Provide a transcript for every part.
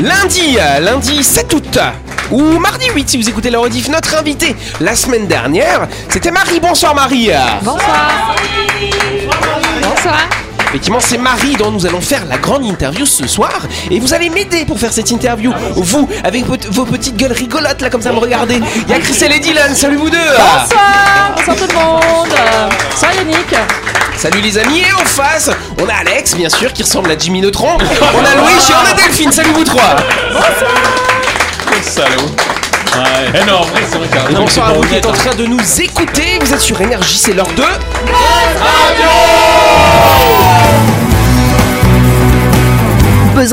Lundi, lundi 7 août, ou mardi 8 si vous écoutez la rediff, notre invité la semaine dernière, c'était Marie. Bonsoir Marie. Bonsoir. Bonsoir. Effectivement, c'est Marie dont nous allons faire la grande interview ce soir. Et vous allez m'aider pour faire cette interview. Vous, avec vos, petites gueules rigolotes là, comme ça, me regardez. Il y a Christelle et Dylan. Salut vous deux. Bonsoir. Bonsoir tout le monde. Bonsoir Yannick. Salut les amis. Et en face, on a Alex, bien sûr, qui ressemble à Jimmy Neutron. On a Louis et on a Delphine. Salut vous trois. Salaud. Ouais, énorme. C'est vrai Bonsoir à vous qui êtes en train de nous écouter. Vous êtes sur Énergie, c'est l'heure de. Buzz Radio,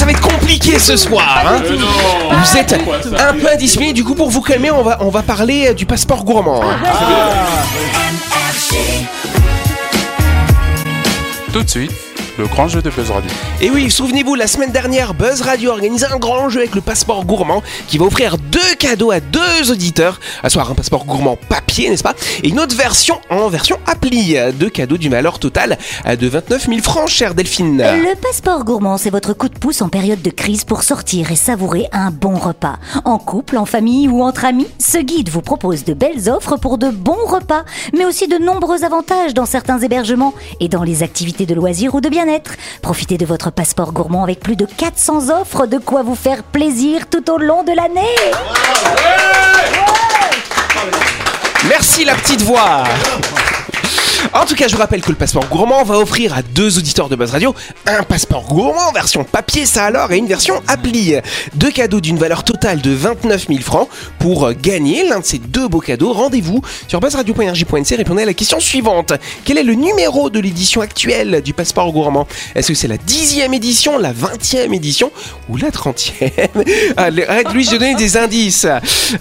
Ça va être compliqué ce soir. hein. Vous êtes un peu indiscipliné. Du coup, pour vous calmer, on va, on va parler euh, du passeport gourmand. hein. Tout de suite, le grand jeu de Buzz Radio. Et oui, souvenez-vous, la semaine dernière, Buzz Radio a organisé un grand jeu avec le passeport gourmand qui va offrir deux cadeaux à deux auditeurs. À soir, un passeport gourmand papier, n'est-ce pas? Et une autre version en version appli. Deux cadeaux d'une valeur totale de 29 000 francs, chère Delphine. Le passeport gourmand, c'est votre coup de pouce en période de crise pour sortir et savourer un bon repas. En couple, en famille ou entre amis, ce guide vous propose de belles offres pour de bons repas, mais aussi de nombreux avantages dans certains hébergements et dans les activités de loisirs ou de bien-être. Profitez de votre passeport gourmand avec plus de 400 offres, de quoi vous faire plaisir tout au long de l'année. Merci la petite voix en tout cas, je vous rappelle que le passeport gourmand va offrir à deux auditeurs de Buzz Radio un passeport gourmand version papier, ça alors, et une version appli. Deux cadeaux d'une valeur totale de 29 000 francs. Pour gagner l'un de ces deux beaux cadeaux, rendez-vous sur buzzradio.energie.nc répondez à la question suivante. Quel est le numéro de l'édition actuelle du passeport gourmand? Est-ce que c'est la dixième édition, la vingtième édition ou la trentième? Allez, Arrête Louis, je vais donner des indices.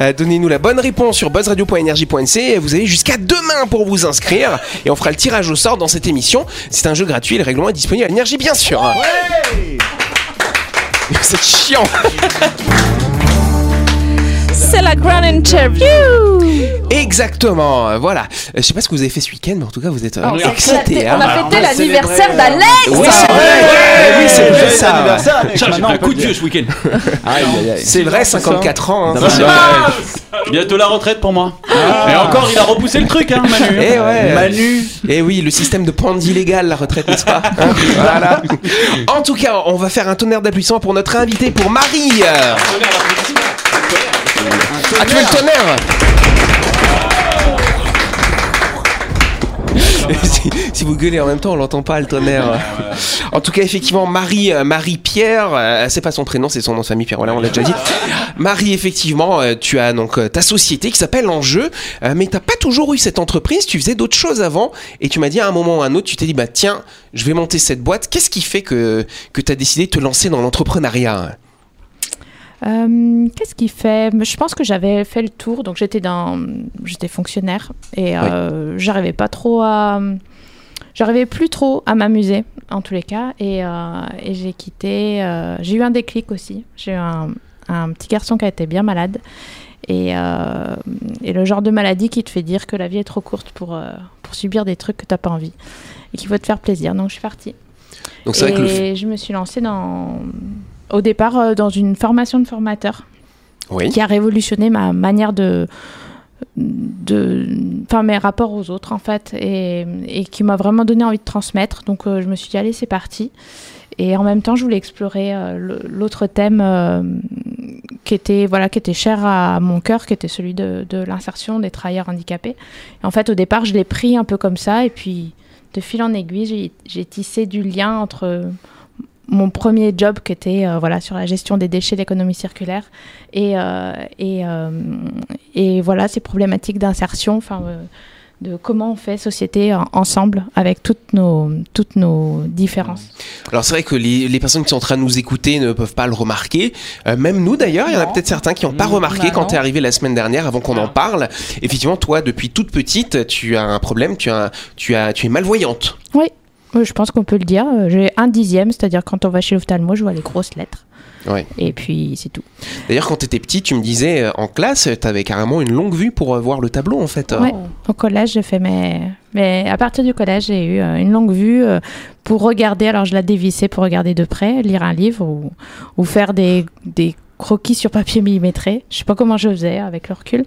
Euh, Donnez-nous la bonne réponse sur buzzradio.energie.nc. Vous avez jusqu'à demain pour vous inscrire on fera le tirage au sort dans cette émission. C'est un jeu gratuit, le règlement est disponible à l'énergie bien sûr. C'est chiant. C'est la grande interview. Exactement, euh, voilà. Euh, Je sais pas ce que vous avez fait ce week-end, mais en tout cas vous êtes euh, excités. hein. On a fêté l'anniversaire d'Alex. C'est ça. J'ai pris un coup de vieux ce week-end. C'est vrai, 54 ans. hein. Bientôt la retraite pour moi. Et encore, il a repoussé le truc, hein, Manu. Eh ouais. Manu. Et oui, le système de pente illégale, la retraite, n'est-ce pas Voilà. En tout cas, on va faire un tonnerre d'applaudissements pour notre invité, pour Marie. Ah, tu veux le tonnerre si, si vous gueulez en même temps, on l'entend pas le tonnerre. En tout cas, effectivement, Marie, euh, Marie Pierre, euh, c'est pas son prénom, c'est son nom de famille Pierre. Voilà, on l'a déjà dit. Marie, effectivement, euh, tu as donc euh, ta société qui s'appelle Enjeu, euh, mais t'as pas toujours eu cette entreprise. Tu faisais d'autres choses avant, et tu m'as dit à un moment ou à un autre, tu t'es dit bah tiens, je vais monter cette boîte. Qu'est-ce qui fait que que t'as décidé de te lancer dans l'entrepreneuriat? Euh, Qu'est-ce qu'il fait? Je pense que j'avais fait le tour, donc j'étais dans, j'étais fonctionnaire et euh, j'arrivais pas trop à, j'arrivais plus trop à m'amuser en tous les cas et, euh, et j'ai quitté. j'ai eu un déclic aussi. J'ai eu un, un petit garçon qui a été bien malade et, et le genre de maladie qui te fait dire que la vie est trop courte pour pour subir des trucs que t'as pas envie et qu'il faut te faire plaisir. Donc je suis partie. Donc c'est vrai que le Et je me suis lancée dans, au départ euh, dans une formation de formateur oui. qui a révolutionné ma manière de, de, enfin mes rapports aux autres en fait, et, et qui m'a vraiment donné envie de transmettre. Donc euh, je me suis dit allez c'est parti. Et en même temps je voulais explorer euh, l'autre thème euh, qui était voilà qui était cher à mon cœur, qui était celui de, de l'insertion des travailleurs handicapés. Et en fait au départ je l'ai pris un peu comme ça, et puis de fil en aiguille j'ai- j'ai tissé du lien entre mon premier job qui était euh, voilà sur la gestion des déchets, l'économie circulaire et euh, et, euh, et voilà ces problématiques d'insertion, enfin euh, de comment on fait société en- ensemble avec toutes nos, toutes nos différences. Alors c'est vrai que les, les personnes qui sont en train de nous écouter ne peuvent pas le remarquer. Euh, même nous d'ailleurs, il y en a peut-être certains qui n'ont pas remarqué bah quand tu es arrivé la semaine dernière avant qu'on en parle. Effectivement, toi, depuis toute petite, tu as un problème, tu, as, tu, as, tu es malvoyante. Euh, Je pense qu'on peut le dire. Euh, J'ai un dixième, c'est-à-dire quand on va chez l'ophtalmo, je vois les grosses lettres. Ouais. Et puis c'est tout. D'ailleurs, quand tu étais petit, tu me disais euh, en classe, tu avais carrément une longue vue pour euh, voir le tableau en fait. Ouais. Au collège, j'ai fait mes. Mais à partir du collège, j'ai eu une longue vue pour regarder. Alors, je la dévissais pour regarder de près, lire un livre ou, ou faire des, des croquis sur papier millimétré. Je sais pas comment je faisais avec le recul.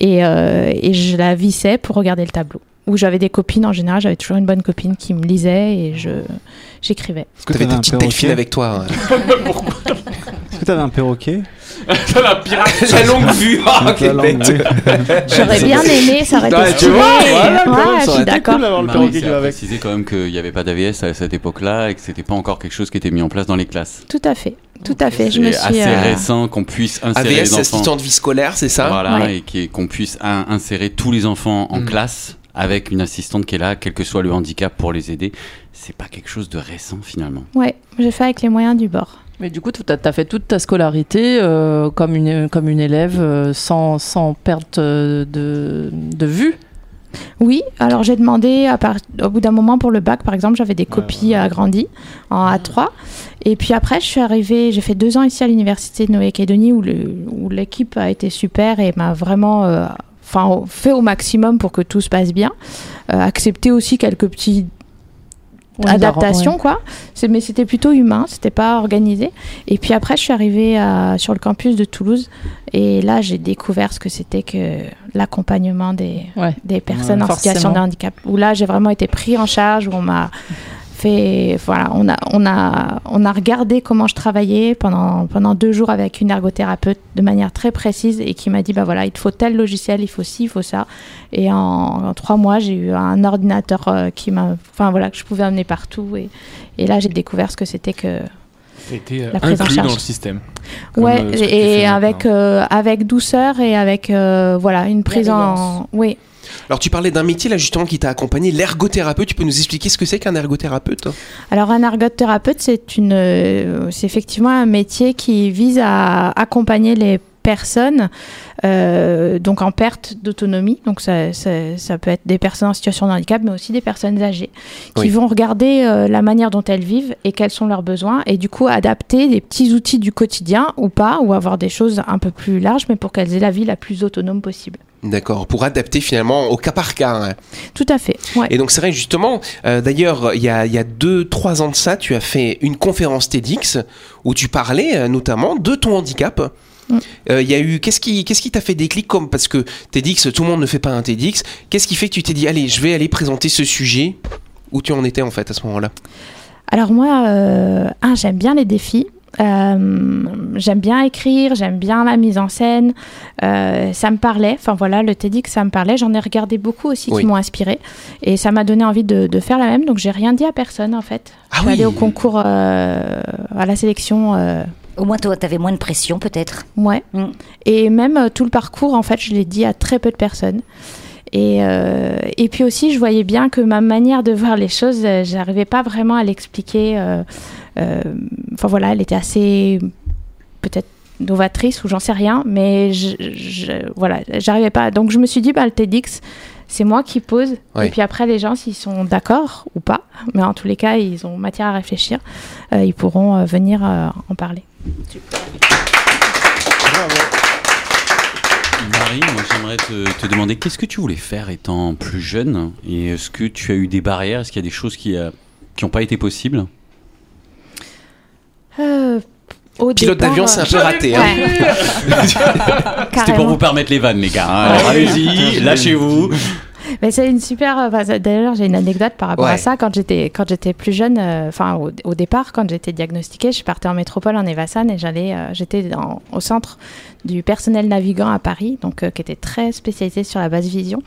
Et, euh, et je la vissais pour regarder le tableau. Où j'avais des copines, en général, j'avais toujours une bonne copine qui me lisait et je j'écrivais. Est-ce que Tu avais t'avais ta un petite delphine perroquet avec toi. Est-ce que t'avais un perroquet? La pirate. La longue vue, oh, oui. J'aurais bien aimé, ça aurait été Ouais, tu stylé. vois, voilà, Ouais, je suis d'accord. cool avec. préciser quand même qu'il n'y avait pas d'AVS à cette époque-là et que c'était pas encore quelque chose qui était mis en place dans les classes. Tout à fait, tout à fait. Je me C'est suis. assez euh, récent qu'on puisse insérer les AVS, enfants. assistant de vie scolaire, c'est ça? Voilà, Ouais. et qu'on puisse in- insérer tous les enfants en Mm. classe avec une assistante qui est là, quel que soit le handicap, pour les aider. C'est pas quelque chose de récent finalement. Ouais, j'ai fait avec les moyens du bord. Mais du coup, tu as, fait toute ta scolarité euh, comme, une, comme une élève euh, sans, sans perte euh, de, de vue? Oui, alors j'ai demandé à part- au bout d'un moment pour le bac, par exemple, j'avais des copies agrandies en A3. Et puis après, je suis arrivée, j'ai fait deux ans ici à l'université de Nouvelle-Calédonie où l'équipe a été super et m'a vraiment euh, enfin, fait au maximum pour que tout se passe bien. Euh, accepté aussi quelques petits Ouais, adaptation ouais. quoi mais c'était plutôt humain c'était pas organisé et puis après je suis arrivée à- sur le campus de Toulouse et là j'ai découvert ce que c'était que l'accompagnement des, Ouais. des personnes Ouais, en situation de handicap où là j'ai vraiment été pris en charge où on m'a voilà on a regardé comment je travaillais pendant pendant deux jours avec une ergothérapeute de manière très précise et qui m'a dit bah voilà il faut tel logiciel il faut ci il faut ça. Et en, trois mois j'ai eu un ordinateur euh, qui m'a enfin voilà que je pouvais amener partout et là j'ai découvert ce que c'était que Euh, La prise en inclus charge. dans le système. Ouais euh, et avec euh, avec douceur et avec euh, voilà une prise en oui Alors tu parlais d'un métier là justement qui t'a accompagné, l'ergothérapeute. Tu peux nous expliquer ce que c'est qu'un ergothérapeute Alors un ergothérapeute, c'est une, euh, c'est effectivement un métier qui vise à accompagner les personnes euh, donc en perte d'autonomie. Donc ça, ça, ça peut être des personnes en situation de handicap, mais aussi des personnes âgées qui Oui. vont regarder euh, la manière dont elles vivent et quels sont leurs besoins et du coup adapter des petits outils du quotidien ou pas, ou avoir des choses un peu plus larges, mais pour qu'elles aient la vie la plus autonome possible. D'accord, pour adapter finalement au cas par cas. hein. Tout à fait. Ouais. Et donc c'est vrai justement, euh, d'ailleurs, il y a, il y a deux, trois ans de ça, tu as fait une conférence TEDx où tu parlais notamment de ton handicap. Mm. Euh, Il y a eu qu'est-ce qui qu'est-ce qui t'a fait déclic comme parce que TEDx tout le monde ne fait pas un TEDx qu'est-ce qui fait que tu t'es dit allez je vais aller présenter ce sujet où tu en étais en fait à ce moment-là? Alors moi, euh, un, j'aime bien les défis. Euh, j'aime bien écrire, j'aime bien la mise en scène. Euh, ça me parlait. Enfin voilà, le TEDx, ça me parlait. J'en ai regardé beaucoup aussi Oui. qui m'ont inspiré. Et ça m'a donné envie de, de faire la même. Donc j'ai rien dit à personne en fait. Ah je suis oui. allée au concours, euh, à la sélection. Au moins, toi, t'avais moins de pression, peut-être. Ouais. Mm. Et même euh, tout le parcours, en fait, je l'ai dit à très peu de personnes. Et, euh, et puis aussi, je voyais bien que ma manière de voir les choses, euh, j'arrivais pas vraiment à l'expliquer. euh, euh, Enfin voilà, elle était assez peut-être novatrice ou j'en sais rien, mais je, je- voilà, j'arrivais pas. Donc je me suis dit, bah, le TEDx, c'est moi qui pose. Et puis après, les gens, s'ils sont d'accord ou pas, mais en tous les cas, ils ont matière à réfléchir, euh, ils pourront euh, venir euh, en parler. Marie, moi j'aimerais te, te demander qu'est-ce que tu voulais faire étant plus jeune et est-ce que tu as eu des barrières? Est-ce qu'il y a des choses qui n'ont pas été possibles? Euh, au pilote d'avion euh, c'est un peu raté hein. C'était pour vous permettre les vannes, les gars. hein. Alors, Allez-y, lâchez-vous. Mais c'est une super. euh, enfin, D'ailleurs, j'ai une anecdote par rapport Ouais. à ça. Quand j'étais quand j'étais plus jeune, euh, enfin au, au départ, quand j'étais diagnostiquée, je partais en métropole en Evassan et j'allais, euh, j'étais au centre du personnel navigant à Paris, donc euh, qui était très spécialisé sur la basse vision.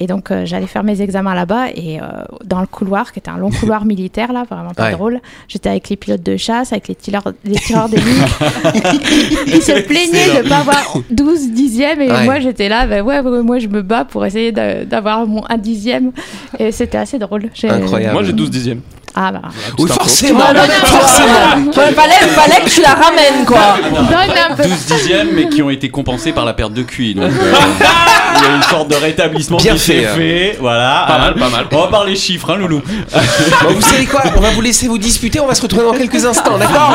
Et donc j'allais faire mes examens là-bas et dans le couloir, qui était un long couloir militaire là, vraiment pas Ouais. drôle. J'étais avec les pilotes de chasse, avec les tireurs, les tireurs d'élite. Ils se plaignaient de pas avoir 12 dixièmes et Ouais. moi j'étais là, ben ouais, ouais, moi je me bats pour essayer d'avoir avoir mon un dixième. Et c'était assez drôle. J'ai- Incroyable. Moi j'ai 12 dixièmes. Ah bah. Oui, forcément. Ouais, ouais, forcément. Fallait, fallait que tu la ramènes, quoi. Donne un peu. 12 dixièmes, mais qui ont été compensés par la perte de QI. Donc, euh, il y a une sorte de rétablissement Bien qui s'est fait, hein. fait. Voilà. Pas mal, pas mal. On va parler chiffres, hein, Loulou. Bon, vous savez quoi? On va vous laisser vous disputer. On va se retrouver dans quelques instants, d'accord?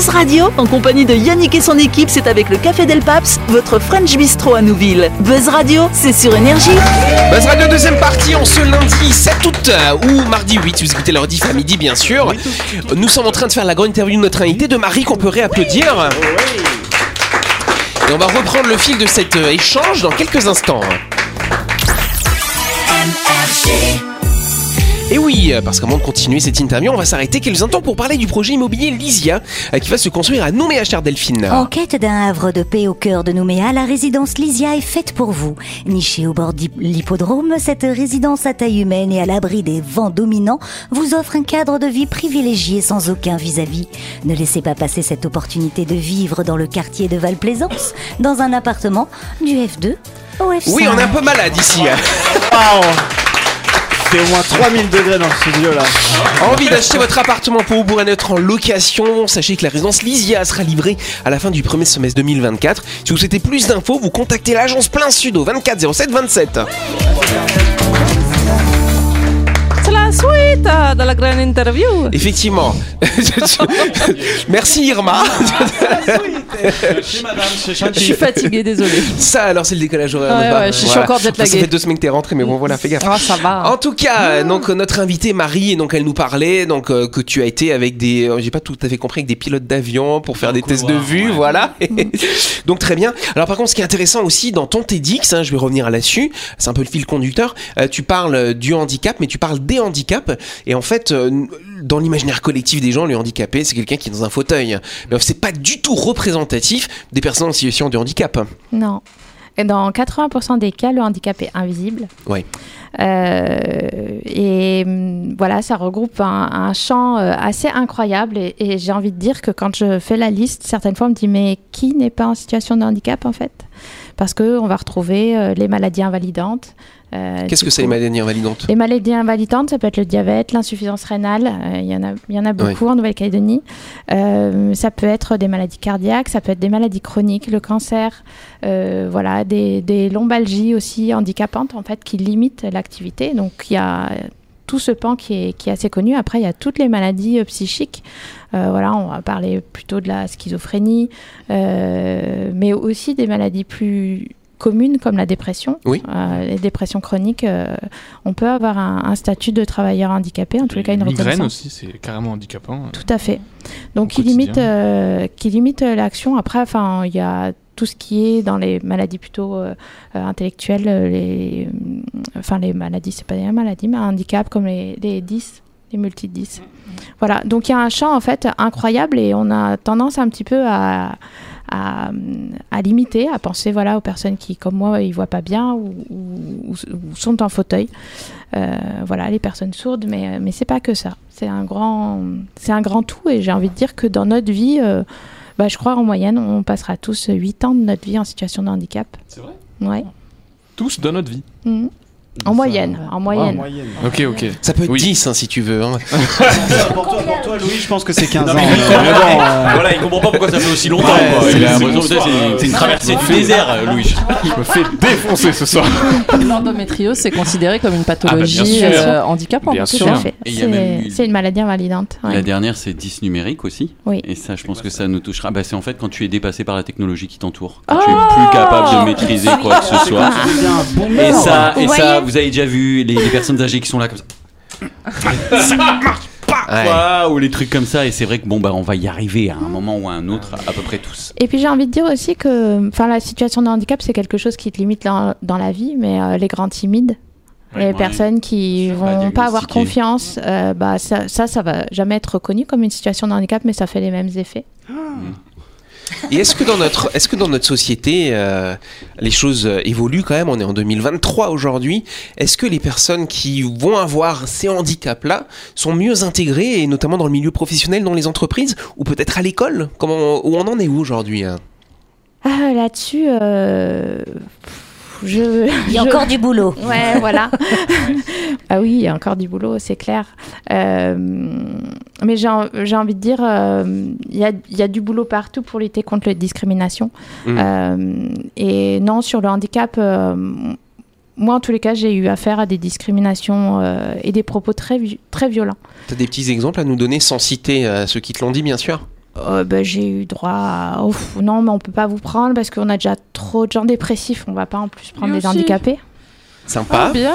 Buzz Radio, en compagnie de Yannick et son équipe, c'est avec le Café Del Paps, votre French Bistro à Nouville. Buzz Radio, c'est sur Énergie. Buzz Radio deuxième partie en ce lundi 7 août euh, ou mardi 8 si vous écoutez leur diff à midi bien sûr. Nous sommes en train de faire la grande interview de notre invité de Marie qu'on peut réapplaudir. Et on va reprendre le fil de cet euh, échange dans quelques instants. Et oui, parce qu'avant de continuer cette interview, on va s'arrêter quelques instants pour parler du projet immobilier Lysia euh, qui va se construire à Nouméa Cher Delphine. En quête d'un havre de paix au cœur de Nouméa, la résidence Lysia est faite pour vous. Nichée au bord de l'hippodrome, cette résidence à taille humaine et à l'abri des vents dominants vous offre un cadre de vie privilégié sans aucun vis-à-vis. Ne laissez pas passer cette opportunité de vivre dans le quartier de Val-Plaisance, dans un appartement du F2 au F5. Oui, on est un peu malade ici. C'est au moins 3000 degrés dans le studio là. Envie d'acheter votre appartement pour vous pour être en location Sachez que la résidence Lysia sera livrée à la fin du premier semestre 2024. Si vous souhaitez plus d'infos, vous contactez l'agence Plein Sud au 24 07 27. C'est la suite de la grande interview. Effectivement. Merci Irma. Je suis fatiguée, désolée. Ça alors c'est le décalage horaire. Ouais, je suis encore jet Ça fait deux semaines que t'es rentré mais bon voilà, fais gaffe. Ah, ça va. En tout cas, donc euh, notre invitée Marie, donc elle nous parlait donc euh, que tu as été avec des, euh, j'ai pas tout à fait compris, avec des pilotes d'avion pour faire des tests de vue, voilà. donc très bien. Alors par contre, ce qui est intéressant aussi dans ton TEDx, hein, je vais revenir là-dessus, c'est un peu le fil conducteur. euh, tu parles du handicap, mais tu parles des handicaps. Et en fait, euh, dans l'imaginaire collectif des gens, le handicapé, c'est quelqu'un qui est dans un fauteuil. Mais c'est pas du tout représentatif des personnes en situation de handicap. Non. Et dans 80% des cas, le handicap est invisible. Ouais. Euh, et hum, voilà, ça regroupe un, un champ euh, assez incroyable. Et, et j'ai envie de dire que quand je fais la liste, certaines fois on me dit mais qui n'est pas en situation de handicap en fait? Parce qu'on va retrouver euh, les maladies invalidantes. euh, Qu'est-ce que c'est les maladies invalidantes? Les maladies invalidantes, ça peut être le diabète, l'insuffisance rénale, euh, il y, en a- y en a beaucoup en Nouvelle-Calédonie. Ça peut être des maladies cardiaques, ça peut être des maladies chroniques, le cancer, voilà, des, des lombalgies aussi handicapantes en fait qui limitent l'activité. Donc il y a tout ce pan qui est, qui est assez connu. Après, il y a toutes les maladies euh, psychiques. Euh, voilà, on va parler plutôt de la schizophrénie, euh, mais aussi des maladies plus communes comme la dépression. Oui. Euh, les dépressions chroniques, euh, on peut avoir un, un statut de travailleur handicapé, en tous les cas une Migraine reconnaissance. aussi, c'est carrément handicapant. Tout à fait. Donc, qui limite, euh, qui limite l'action. Après, enfin, il y a tout ce qui est dans les maladies plutôt euh, euh, intellectuelles, euh, les, enfin les maladies, c'est pas des maladies, mais un handicap comme les, les 10, les multi 10. Voilà. Donc il y a un champ en fait incroyable et on a tendance un petit peu à à, à limiter, à penser voilà aux personnes qui, comme moi, ils voient pas bien ou, ou- ou sont en fauteuil. Euh, voilà, les personnes sourdes, mais mais c'est pas que ça. C'est un grand, c'est un grand tout et j'ai envie de dire que dans notre vie, euh, bah, je crois en moyenne, on passera tous 8 ans de notre vie en situation de handicap. C'est vrai? Ouais. Tous dans notre vie. Mhm. En moyenne, en moyenne. Ok, ok. Ça peut être 10 hein, si tu veux. hein. pour, toi, pour toi, Louis, je pense que c'est 15 Non, ans. mais Mais il bon, comprend- euh, Voilà, il comprend pas pourquoi ça fait aussi longtemps. Ouais, c'est- Il a l'impression une traversée du désert, euh, Louis. Je me fais défoncer ce soir. L'endométriose, c'est considéré comme une Ah bah, bien pathologie sûr. euh, handicapante. Bien sûr. C'est une maladie invalidante. ouais. La dernière, c'est 10 numérique aussi. Oui. Et ça, je pense que ça nous touchera. Bah, c'est en fait quand tu es dépassé par la technologie qui t'entoure. Quand tu es plus capable de maîtriser quoi que ce soit. bon Et ça, et ça, vous avez déjà vu les, les personnes âgées qui sont là comme ça. ça marche pas, Ouais. quoi, ou les trucs comme ça. Et c'est vrai que bon, bah, on va y arriver à un moment ou à un autre, à peu près tous. Et puis j'ai envie de dire aussi que enfin, la situation de handicap, c'est quelque chose qui te limite dans, dans la vie, mais euh, les grands timides, Les Ouais. personnes qui Pas vont pas avoir confiance, euh, bah, ça, ça, ça va jamais être reconnu comme une situation de handicap, mais ça fait les mêmes effets. Et est-ce que dans notre, est-ce que dans notre société, euh, les choses euh, évoluent quand même? On est en 2023 aujourd'hui. Est-ce que les personnes qui vont avoir ces handicaps-là sont mieux intégrées, et notamment dans le milieu professionnel, dans les entreprises, ou peut-être à l'école? Où on en est où aujourd'hui hein? Ah, là-dessus, euh, je. Il y a je- encore du boulot. Ouais, voilà. ah oui, il y a encore du boulot, c'est clair. Euh, mais j'ai en- j'ai envie de dire, euh, il y, a, il y a du boulot partout pour lutter contre les discriminations. Mm. Euh, et non, sur le handicap, euh, moi, en tous les cas, j'ai eu affaire à des discriminations euh, et des propos très, très violents. T'as des petits exemples à nous donner sans citer euh, ceux qui te l'ont dit, bien sûr? Euh, ben, j'ai eu droit à Ouf, non mais on peut pas vous prendre parce qu'on a déjà trop de gens dépressifs on va pas en plus prendre Lui des aussi. handicapés Sympa. Ah, bien.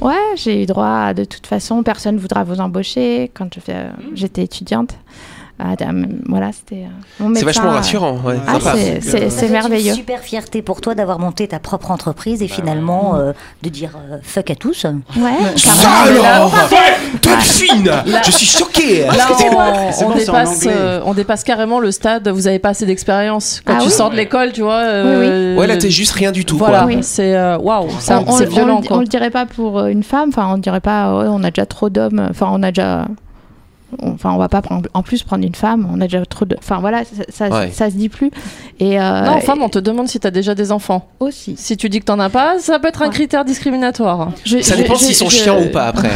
Ouais, j'ai eu droit à, de toute façon, personne ne voudra vous embaucher quand euh, j'étais étudiante. Ah, voilà, c'était. euh, C'est vachement euh, rassurant. ouais, Ah, c'est- merveilleux. une super fierté pour toi d'avoir monté ta propre entreprise et finalement euh, de dire euh, fuck à tous. Ouais, Ça carrément. alors Delphine Je suis choqué Là, C'est on, bon, dépasse, anglais. euh, on dépasse carrément le stade. Vous avez pas assez d'expérience quand Ah tu oui sors de l'école, tu vois. euh, Ouais, là, t'es juste rien du tout. Voilà. Oui. c'est waouh, c'est On, on- c'est on violent le- quoi. on le dirait pas pour une femme, enfin, on dirait pas, ouais, on a déjà trop d'hommes, enfin, on a déjà. On- Enfin, on va pas prendre, en plus prendre une femme, on a déjà trop de. Enfin, voilà, ça, ça, Ouais. ça se dit plus. Et euh, Non, femme, on te demande si t'as déjà des enfants. aussi. Si tu dis que t'en as pas, ça peut être un critère discriminatoire. Je- Ça je- dépend s'ils sont je- chiants ou pas après.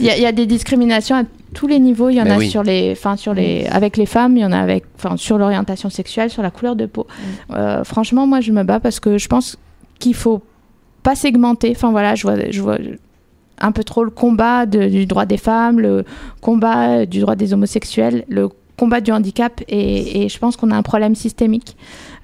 Il y, a- il y a des discriminations à tous les niveaux. Il y en Ben a oui. sur les, enfin sur les, avec les femmes, il y en a avec, enfin sur l'orientation sexuelle, sur la couleur de peau. Euh, franchement, moi, je me bats parce que je pense qu'il faut pas segmenter. Enfin voilà, je vois, je vois un peu trop le combat de- du droit des femmes, le combat du droit des homosexuels, le combat du handicap et, et je pense qu'on a un problème systémique.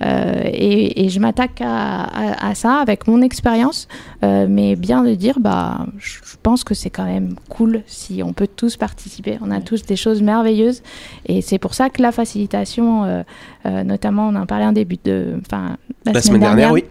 Euh, et, et je m'attaque à, à- à ça avec mon expérience euh, mais bien de dire bah je pense que c'est quand même cool si on peut tous participer. On a tous des choses merveilleuses et c'est pour ça que la facilitation euh, euh, notamment on en parlait en début de enfin La semaine dernière, oui.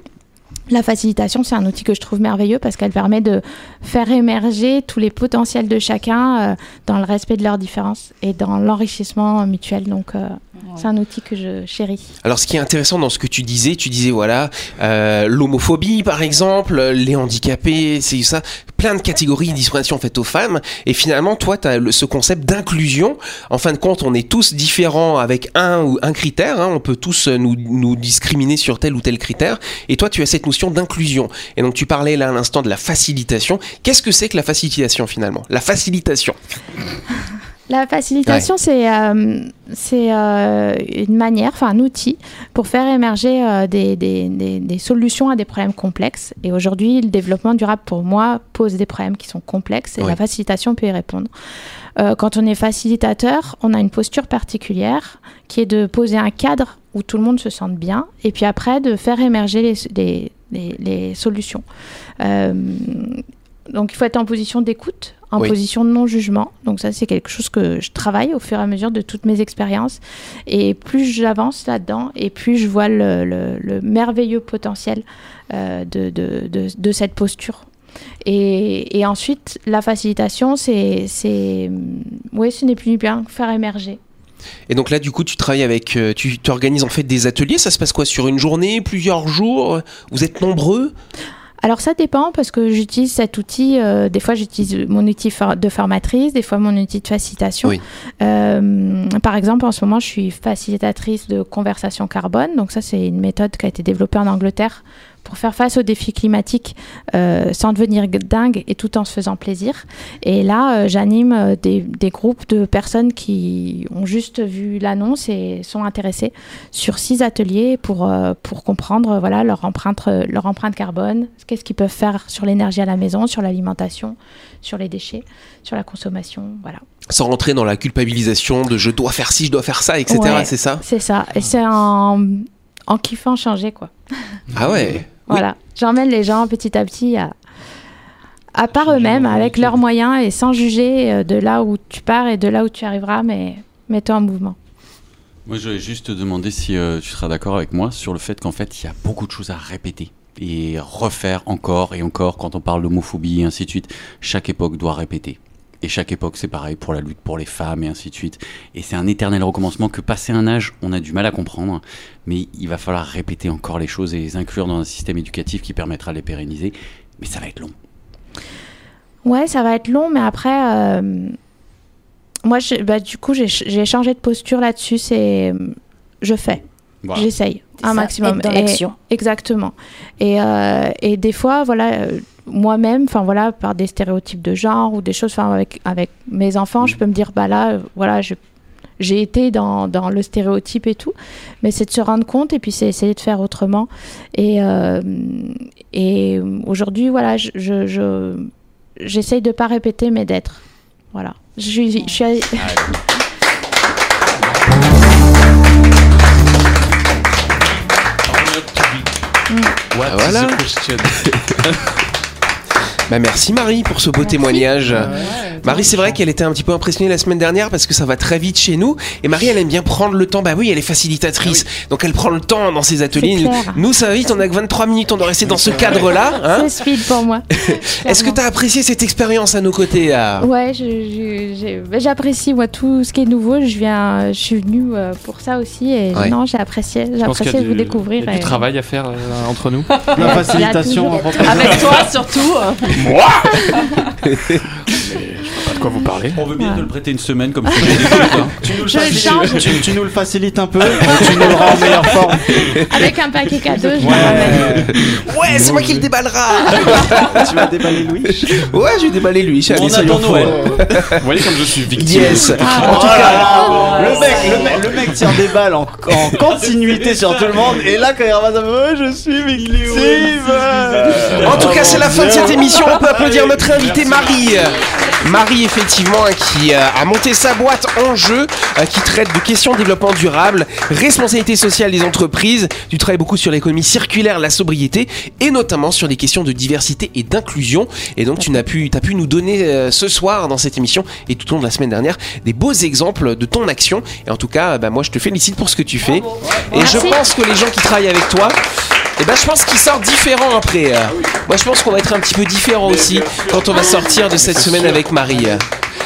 La facilitation, c'est un outil que je trouve merveilleux parce qu'elle permet de faire émerger tous les potentiels de chacun euh, dans le respect de leurs différences et dans l'enrichissement mutuel. Donc, euh, c'est un outil que je chéris. Alors, ce qui est intéressant dans ce que tu disais, tu disais voilà, euh, l'homophobie par exemple, les handicapés, c'est ça, plein de catégories de discrimination faites aux femmes. Et finalement, toi, tu as ce concept d'inclusion. En fin de compte, on est tous différents avec un ou un critère. hein. on peut tous euh, nous, nous discriminer sur tel ou tel critère. Et toi, tu as cette notion d'inclusion. Et donc, tu parlais là à l'instant de la facilitation. Qu'est-ce que c'est que la facilitation finalement? La facilitation. La facilitation, c'est euh, c'est euh, une manière, enfin un outil pour faire émerger euh, des, des- des- des solutions à des problèmes complexes. Et aujourd'hui, le développement durable, pour moi, pose des problèmes qui sont complexes et Oui. la facilitation peut y répondre. Quand on est facilitateur, on a une posture particulière qui est de poser un cadre où tout le monde se sente bien et puis après de faire émerger les, les- les- les solutions. Euh, donc il faut être en position d'écoute, en Oui. position de non-jugement. Donc ça c'est quelque chose que je travaille au fur et à mesure de toutes mes expériences. Et plus j'avance là-dedans et plus je vois le, le- le merveilleux potentiel euh, de, de- de- de cette posture. Et, et ensuite, la facilitation, c'est, c'est, oui, ce n'est plus ni bien faire émerger. Et donc là, du coup, tu travailles avec, euh, tu, tu organises en fait des ateliers. Ça se passe quoi? Sur une journée, plusieurs jours? Vous êtes nombreux? Alors ça dépend parce que j'utilise cet outil, euh, des fois j'utilise mon outil for- de formatrice, des fois mon outil de facilitation. Oui. Euh, par exemple, en ce moment, je suis facilitatrice de conversation carbone. Donc ça, c'est une méthode qui a été développée en Angleterre pour faire face aux défis climatiques euh, sans devenir dingue et tout en se faisant plaisir. Et là, euh, j'anime euh, des, des groupes de personnes qui ont juste vu l'annonce et sont intéressées sur six ateliers pour, euh, pour comprendre voilà, leur, empreinte, leur empreinte carbone, qu'est-ce qu'ils peuvent faire sur l'énergie à la maison, sur l'alimentation, sur les déchets, sur la consommation. Voilà. Sans rentrer dans la culpabilisation de je dois faire ci, je dois faire ça, etc. Ouais, C'est ça? C'est ça. Et c'est en, en kiffant changer, quoi. Ah ouais Voilà. J'emmène les gens petit à petit à, à part eux-mêmes, avec leurs moyens et sans juger euh, de là où tu pars et de là où tu arriveras, mais mets-toi en mouvement. Moi, je vais juste te demander si euh, tu seras d'accord avec moi sur le fait qu'en fait, il y a beaucoup de choses à répéter. et refaire encore et encore quand on parle d'homophobie et ainsi de suite. Chaque époque doit répéter. Et chaque époque, c'est pareil pour la lutte pour les femmes et ainsi de suite. Et c'est un éternel recommencement que, passé un âge, on a du mal à comprendre. Mais il va falloir répéter encore les choses et les inclure dans un système éducatif qui permettra de les pérenniser. Mais ça va être long. Ouais, ça va être long, mais après, euh, moi, je- bah, du coup, j'ai changé de posture là-dessus. C'est, je fais, Voilà. j'essaye un ça, maximum. être dans Et- l'action. Exactement. Et, euh, et des fois, voilà, euh, moi-même, enfin voilà, par des stéréotypes de genre ou des choses, enfin avec avec mes enfants, je peux me dire, bah là, voilà, je j'ai été dans, dans le stéréotype et tout, mais c'est de se rendre compte et puis c'est essayer de faire autrement. Et, euh, et aujourd'hui, voilà, je, je, je- j'essaye de pas répéter, mais d'être. Voilà. Je suis, je suis What voilà. is the question? Bah merci Marie pour ce beau témoignage. Marie, c'est vrai qu'elle était un petit peu impressionnée la semaine dernière parce que ça va très vite chez nous. Et Marie, elle aime bien prendre le temps. Bah oui, elle est facilitatrice. Donc elle prend le temps dans ses ateliers. Nous, clair. nous, ça va vite, on a que 23 minutes, on doit rester dans ce cadre-là. hein. c'est speed pour moi. Est-ce que tu as apprécié cette expérience à nos côtés ah Ouais, je- je- j'ai- bah, j'apprécie moi tout ce qui est nouveau. Je viens, je suis venue euh, pour ça aussi et Ouais. non, j'ai apprécié, j'ai apprécié de vous découvrir. il y a du et- travail à faire euh, entre nous. La facilitation. Avec toi surtout. Moi? On veut bien Ouais. te le prêter une semaine comme ça. Tu nous, le Je facilites- change. tu, tu nous le facilites un peu, et tu nous le rends en meilleure forme. Avec un paquet cadeau, je Ouais. le ramène. Ouais, c'est moi qui le déballera tu vas déballer Louis? Ouais, je vais déballer lui. Allez, On soyons attend fous. Noël. Vous voyez comme je suis victime. Yes. Ah, En tout cas, Oh le, mec, le, mec, le mec tire des balles en, en continuité sur tout le monde, et là quand il ramasse un peu, ouais, je suis victime En tout cas, c'est la fin de cette émission. On peut applaudir notre invitée Marie. Marie, effectivement, hein, qui euh, a monté sa boîte en jeu, euh, qui traite de questions de développement durable, responsabilité sociale des entreprises. Tu travailles beaucoup sur l'économie circulaire, la sobriété, et notamment sur les questions de diversité et d'inclusion. Et donc, tu n'as pu, as pu nous donner euh, ce soir dans cette émission et tout au long de la semaine dernière des beaux exemples de ton action. Et en tout cas, bah, moi, je te félicite pour ce que tu fais. Et je pense que les gens qui travaillent avec toi, eh ben, je pense qu'ils sortent différents après. euh. Moi, je pense qu'on va être un petit peu différent aussi quand on va sortir de cette semaine avec Marie.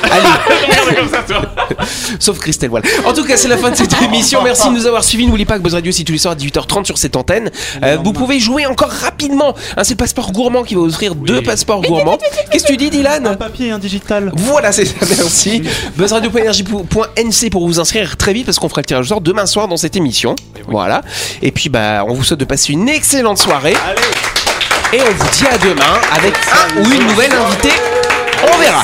Allez. Sauf Christelle, voilà. En tout cas, c'est la fin de cette émission. Merci de nous avoir suivis. N'oubliez pas que Buzz Radio, c'est tous les soirs à 18h30 sur cette antenne. Euh, vous pouvez jouer encore rapidement. Hein, c'est le passeport gourmand qui va vous offrir deux passeports gourmands. Qu'est-ce que tu dis, Dylan Un papier et un digital. voilà, c'est ça, merci. Buzzradio.energie.nc pour vous inscrire très vite parce qu'on fera le tirage au sort demain soir dans cette émission. Voilà. Et puis, bah, on vous souhaite de passer une excellente soirée. Et on vous dit à demain avec un ou une nouvelle invitée. On verra.